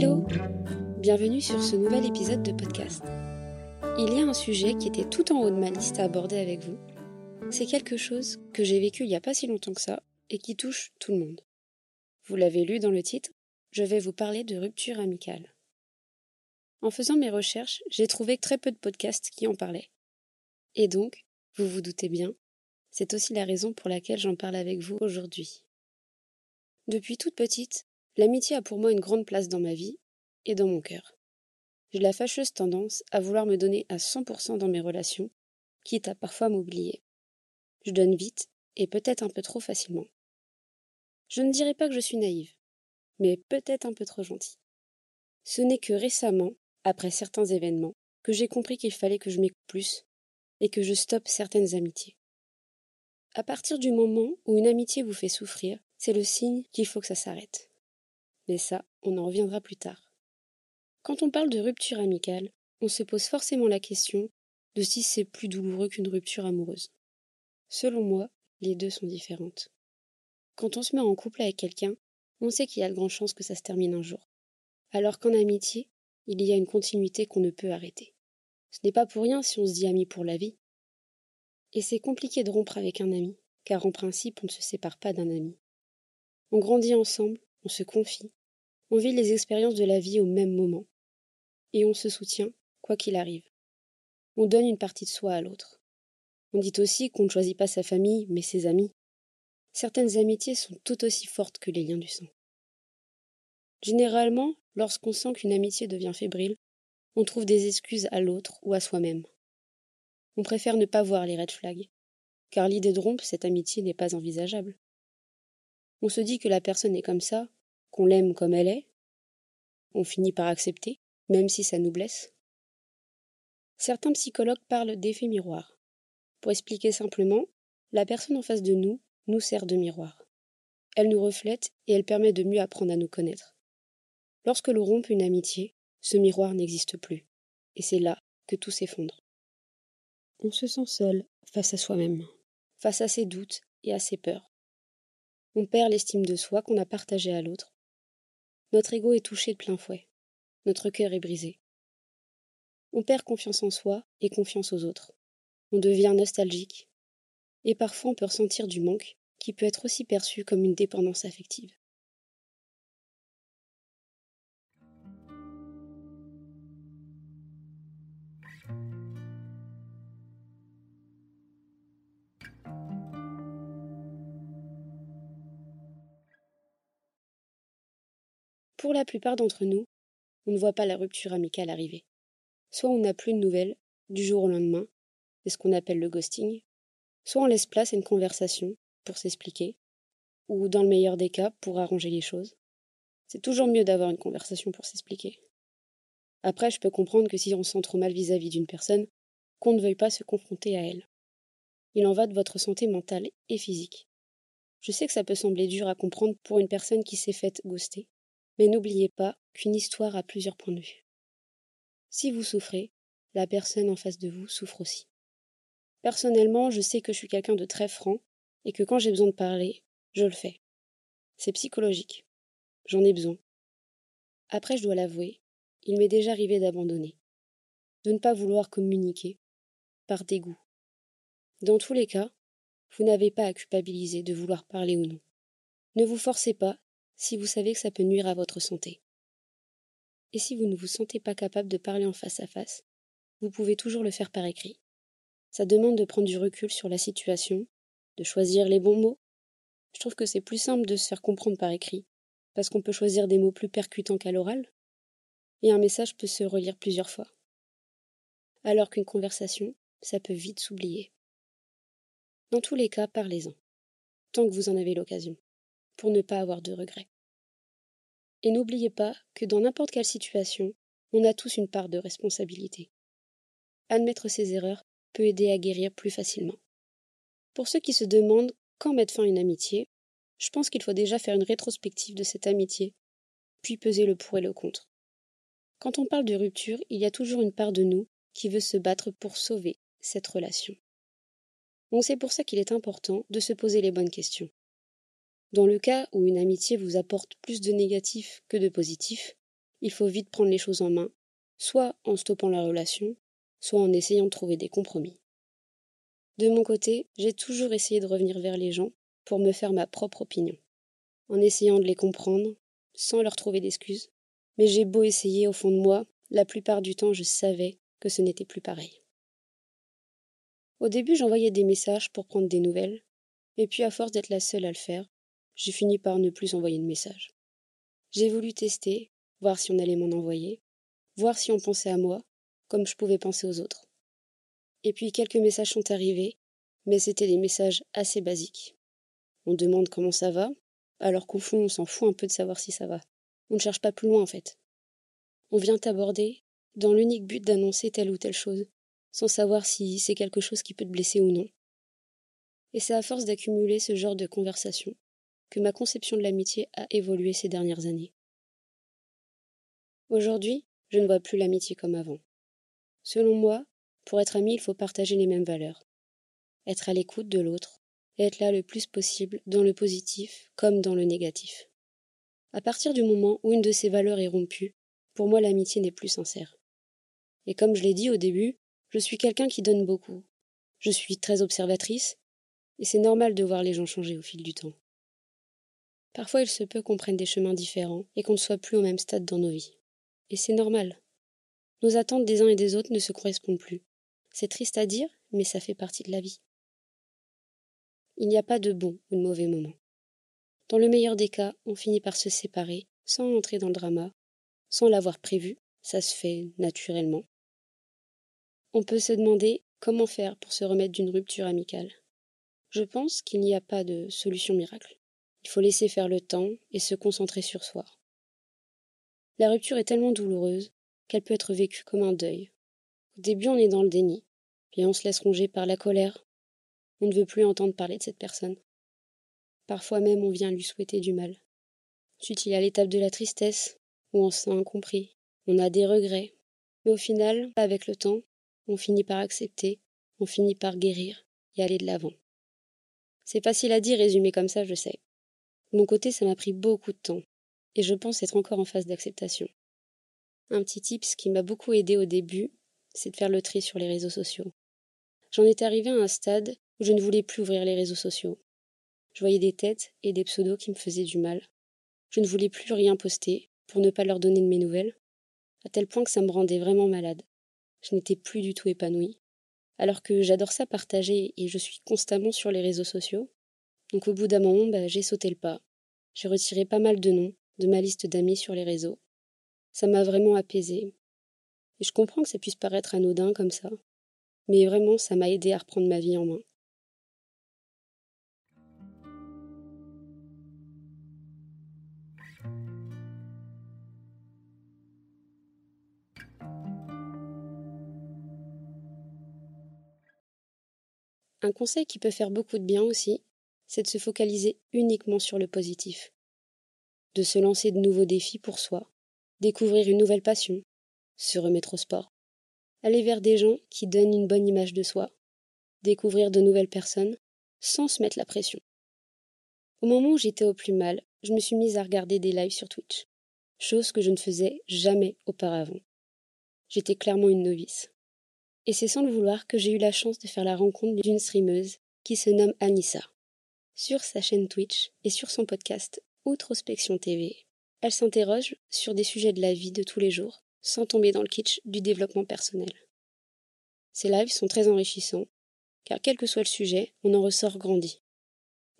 Hello Bienvenue sur ce nouvel épisode de podcast. Il y a un sujet qui était tout en haut de ma liste à aborder avec vous. C'est quelque chose que j'ai vécu il n'y a pas si longtemps que ça et qui touche tout le monde. Vous l'avez lu dans le titre, je vais vous parler de rupture amicale. En faisant mes recherches, j'ai trouvé très peu de podcasts qui en parlaient. Et donc, vous vous doutez bien, c'est aussi la raison pour laquelle j'en parle avec vous aujourd'hui. Depuis toute petite, l'amitié a pour moi une grande place dans ma vie et dans mon cœur. J'ai la fâcheuse tendance à vouloir me donner à 100% dans mes relations, quitte à parfois m'oublier. Je donne vite et peut-être un peu trop facilement. Je ne dirais pas que je suis naïve, mais peut-être un peu trop gentille. Ce n'est que récemment après certains événements, que j'ai compris qu'il fallait que je m'écoute plus et que je stoppe certaines amitiés. À partir du moment où une amitié vous fait souffrir, c'est le signe qu'il faut que ça s'arrête. Mais ça, on en reviendra plus tard. Quand on parle de rupture amicale, on se pose forcément la question de si c'est plus douloureux qu'une rupture amoureuse. Selon moi, les deux sont différentes. Quand on se met en couple avec quelqu'un, on sait qu'il y a de grandes chances que ça se termine un jour. Alors qu'en amitié, il y a une continuité qu'on ne peut arrêter. Ce n'est pas pour rien si on se dit ami pour la vie. Et c'est compliqué de rompre avec un ami, car en principe on ne se sépare pas d'un ami. On grandit ensemble, on se confie, on vit les expériences de la vie au même moment, et on se soutient, quoi qu'il arrive. On donne une partie de soi à l'autre. On dit aussi qu'on ne choisit pas sa famille, mais ses amis. Certaines amitiés sont tout aussi fortes que les liens du sang. Généralement, lorsqu'on sent qu'une amitié devient fébrile, on trouve des excuses à l'autre ou à soi-même. On préfère ne pas voir les red flags, car l'idée de rompre cette amitié n'est pas envisageable. On se dit que la personne est comme ça, qu'on l'aime comme elle est. On finit par accepter, même si ça nous blesse. Certains psychologues parlent d'effet miroir. Pour expliquer simplement, la personne en face de nous nous sert de miroir. Elle nous reflète et elle permet de mieux apprendre à nous connaître. Lorsque l'on rompt une amitié, ce miroir n'existe plus, et c'est là que tout s'effondre. On se sent seul face à soi-même, face à ses doutes et à ses peurs. On perd l'estime de soi qu'on a partagée à l'autre. Notre ego est touché de plein fouet. Notre cœur est brisé. On perd confiance en soi et confiance aux autres. On devient nostalgique. Et parfois on peut ressentir du manque qui peut être aussi perçu comme une dépendance affective. Pour la plupart d'entre nous, on ne voit pas la rupture amicale arriver. Soit on n'a plus de nouvelles du jour au lendemain, c'est ce qu'on appelle le ghosting, soit on laisse place à une conversation pour s'expliquer, ou dans le meilleur des cas, pour arranger les choses. C'est toujours mieux d'avoir une conversation pour s'expliquer. Après, je peux comprendre que si on se sent trop mal vis-à-vis d'une personne, qu'on ne veuille pas se confronter à elle. Il en va de votre santé mentale et physique. Je sais que ça peut sembler dur à comprendre pour une personne qui s'est faite ghoster, mais n'oubliez pas qu'une histoire a plusieurs points de vue. Si vous souffrez, la personne en face de vous souffre aussi. Personnellement, je sais que je suis quelqu'un de très franc et que quand j'ai besoin de parler, je le fais. C'est psychologique. J'en ai besoin. Après, je dois l'avouer, il m'est déjà arrivé d'abandonner, de ne pas vouloir communiquer, par dégoût. Dans tous les cas, vous n'avez pas à culpabiliser de vouloir parler ou non. Ne vous forcez pas si vous savez que ça peut nuire à votre santé. Et si vous ne vous sentez pas capable de parler en face à face, vous pouvez toujours le faire par écrit. Ça demande de prendre du recul sur la situation, de choisir les bons mots. Je trouve que c'est plus simple de se faire comprendre par écrit, parce qu'on peut choisir des mots plus percutants qu'à l'oral, et un message peut se relire plusieurs fois. Alors qu'une conversation, ça peut vite s'oublier. Dans tous les cas, parlez-en, tant que vous en avez l'occasion pour ne pas avoir de regrets. Et n'oubliez pas que dans n'importe quelle situation, on a tous une part de responsabilité. Admettre ses erreurs peut aider à guérir plus facilement. Pour ceux qui se demandent quand mettre fin à une amitié, je pense qu'il faut déjà faire une rétrospective de cette amitié, puis peser le pour et le contre. Quand on parle de rupture, il y a toujours une part de nous qui veut se battre pour sauver cette relation. Donc c'est pour ça qu'il est important de se poser les bonnes questions. Dans le cas où une amitié vous apporte plus de négatifs que de positifs, il faut vite prendre les choses en main, soit en stoppant la relation, soit en essayant de trouver des compromis. De mon côté, j'ai toujours essayé de revenir vers les gens pour me faire ma propre opinion, en essayant de les comprendre, sans leur trouver d'excuses. Mais j'ai beau essayer au fond de moi, la plupart du temps je savais que ce n'était plus pareil. Au début j'envoyais des messages pour prendre des nouvelles, et puis à force d'être la seule à le faire, j'ai fini par ne plus envoyer de messages. J'ai voulu tester, voir si on allait m'en envoyer, voir si on pensait à moi, comme je pouvais penser aux autres. Et puis quelques messages sont arrivés, mais c'était des messages assez basiques. On demande comment ça va, alors qu'au fond on s'en fout un peu de savoir si ça va. On ne cherche pas plus loin en fait. On vient t'aborder dans l'unique but d'annoncer telle ou telle chose, sans savoir si c'est quelque chose qui peut te blesser ou non. Et c'est à force d'accumuler ce genre de conversation que ma conception de l'amitié a évolué ces dernières années. Aujourd'hui, je ne vois plus l'amitié comme avant. Selon moi, pour être ami, il faut partager les mêmes valeurs, être à l'écoute de l'autre et être là le plus possible dans le positif comme dans le négatif. À partir du moment où une de ces valeurs est rompue, pour moi l'amitié n'est plus sincère. Et comme je l'ai dit au début, je suis quelqu'un qui donne beaucoup. Je suis très observatrice, et c'est normal de voir les gens changer au fil du temps. Parfois il se peut qu'on prenne des chemins différents et qu'on ne soit plus au même stade dans nos vies. Et c'est normal. Nos attentes des uns et des autres ne se correspondent plus. C'est triste à dire, mais ça fait partie de la vie. Il n'y a pas de bon ou de mauvais moment. Dans le meilleur des cas, on finit par se séparer, sans entrer dans le drama, sans l'avoir prévu, ça se fait naturellement. On peut se demander comment faire pour se remettre d'une rupture amicale. Je pense qu'il n'y a pas de solution miracle. Il faut laisser faire le temps et se concentrer sur soi. La rupture est tellement douloureuse qu'elle peut être vécue comme un deuil. Au début, on est dans le déni, puis on se laisse ronger par la colère. On ne veut plus entendre parler de cette personne. Parfois même, on vient lui souhaiter du mal. Ensuite, il y a l'étape de la tristesse, où on se sent incompris, on a des regrets. Mais au final, avec le temps, on finit par accepter, on finit par guérir et aller de l'avant. C'est facile à dire résumé comme ça, je sais. Mon côté, ça m'a pris beaucoup de temps, et je pense être encore en phase d'acceptation. Un petit tips qui m'a beaucoup aidé au début, c'est de faire le tri sur les réseaux sociaux. J'en étais arrivé à un stade où je ne voulais plus ouvrir les réseaux sociaux. Je voyais des têtes et des pseudos qui me faisaient du mal. Je ne voulais plus rien poster pour ne pas leur donner de mes nouvelles, à tel point que ça me rendait vraiment malade. Je n'étais plus du tout épanouie. Alors que j'adore ça partager et je suis constamment sur les réseaux sociaux. Donc au bout d'un moment, bah, j'ai sauté le pas. J'ai retiré pas mal de noms de ma liste d'amis sur les réseaux. Ça m'a vraiment apaisée. Et je comprends que ça puisse paraître anodin comme ça. Mais vraiment, ça m'a aidé à reprendre ma vie en main. Un conseil qui peut faire beaucoup de bien aussi, c'est de se focaliser uniquement sur le positif. De se lancer de nouveaux défis pour soi, découvrir une nouvelle passion, se remettre au sport, aller vers des gens qui donnent une bonne image de soi, découvrir de nouvelles personnes, sans se mettre la pression. Au moment où j'étais au plus mal, je me suis mise à regarder des lives sur Twitch, chose que je ne faisais jamais auparavant. J'étais clairement une novice. Et c'est sans le vouloir que j'ai eu la chance de faire la rencontre d'une streameuse qui se nomme Anissa. Sur sa chaîne Twitch et sur son podcast Outrospection TV, elle s'interroge sur des sujets de la vie de tous les jours, sans tomber dans le kitsch du développement personnel. Ces lives sont très enrichissants, car quel que soit le sujet, on en ressort grandi.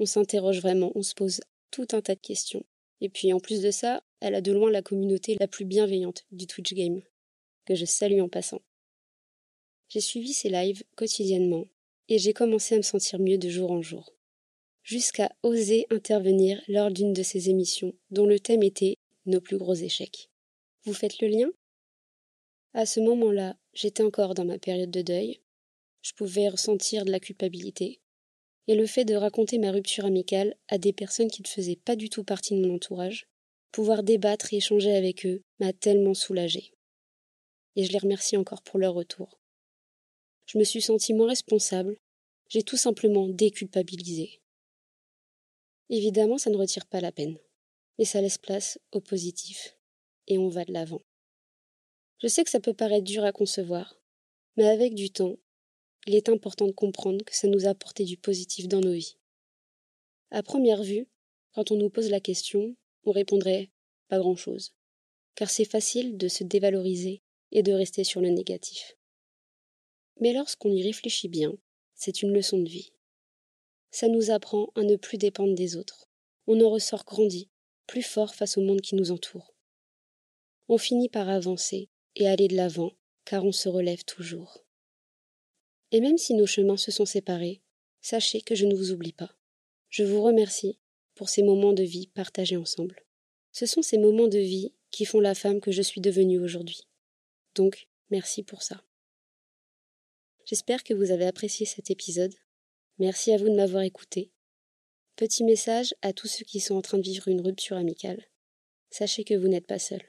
On s'interroge vraiment, on se pose tout un tas de questions. Et puis en plus de ça, elle a de loin la communauté la plus bienveillante du Twitch Game, que je salue en passant. J'ai suivi ces lives quotidiennement et j'ai commencé à me sentir mieux de jour en jour, jusqu'à oser intervenir lors d'une de ces émissions dont le thème était nos plus gros échecs. Vous faites le lien? À ce moment-là, j'étais encore dans ma période de deuil. Je pouvais ressentir de la culpabilité. Et le fait de raconter ma rupture amicale à des personnes qui ne faisaient pas du tout partie de mon entourage, pouvoir débattre et échanger avec eux, m'a tellement soulagée. Et je les remercie encore pour leur retour je me suis sentie moins responsable, j'ai tout simplement déculpabilisé. Évidemment, ça ne retire pas la peine, mais ça laisse place au positif. et on va de l'avant. Je sais que ça peut paraître dur à concevoir, mais avec du temps, il est important de comprendre que ça nous a apporté du positif dans nos vies. À première vue, quand on nous pose la question, on répondrait pas grand-chose, car c'est facile de se dévaloriser et de rester sur le négatif. Mais lorsqu'on y réfléchit bien, c'est une leçon de vie. Ça nous apprend à ne plus dépendre des autres. On en ressort grandi, plus fort face au monde qui nous entoure. On finit par avancer et aller de l'avant, car on se relève toujours. Et même si nos chemins se sont séparés, sachez que je ne vous oublie pas. Je vous remercie pour ces moments de vie partagés ensemble. Ce sont ces moments de vie qui font la femme que je suis devenue aujourd'hui. Donc, merci pour ça. J'espère que vous avez apprécié cet épisode. Merci à vous de m'avoir écouté. Petit message à tous ceux qui sont en train de vivre une rupture amicale. Sachez que vous n'êtes pas seul.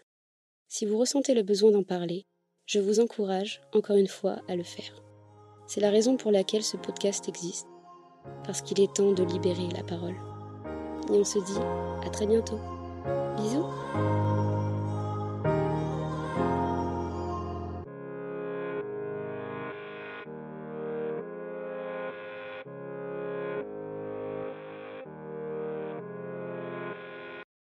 Si vous ressentez le besoin d'en parler, je vous encourage, encore une fois, à le faire. C'est la raison pour laquelle ce podcast existe, parce qu'il est temps de libérer la parole. Et on se dit à très bientôt. Bisous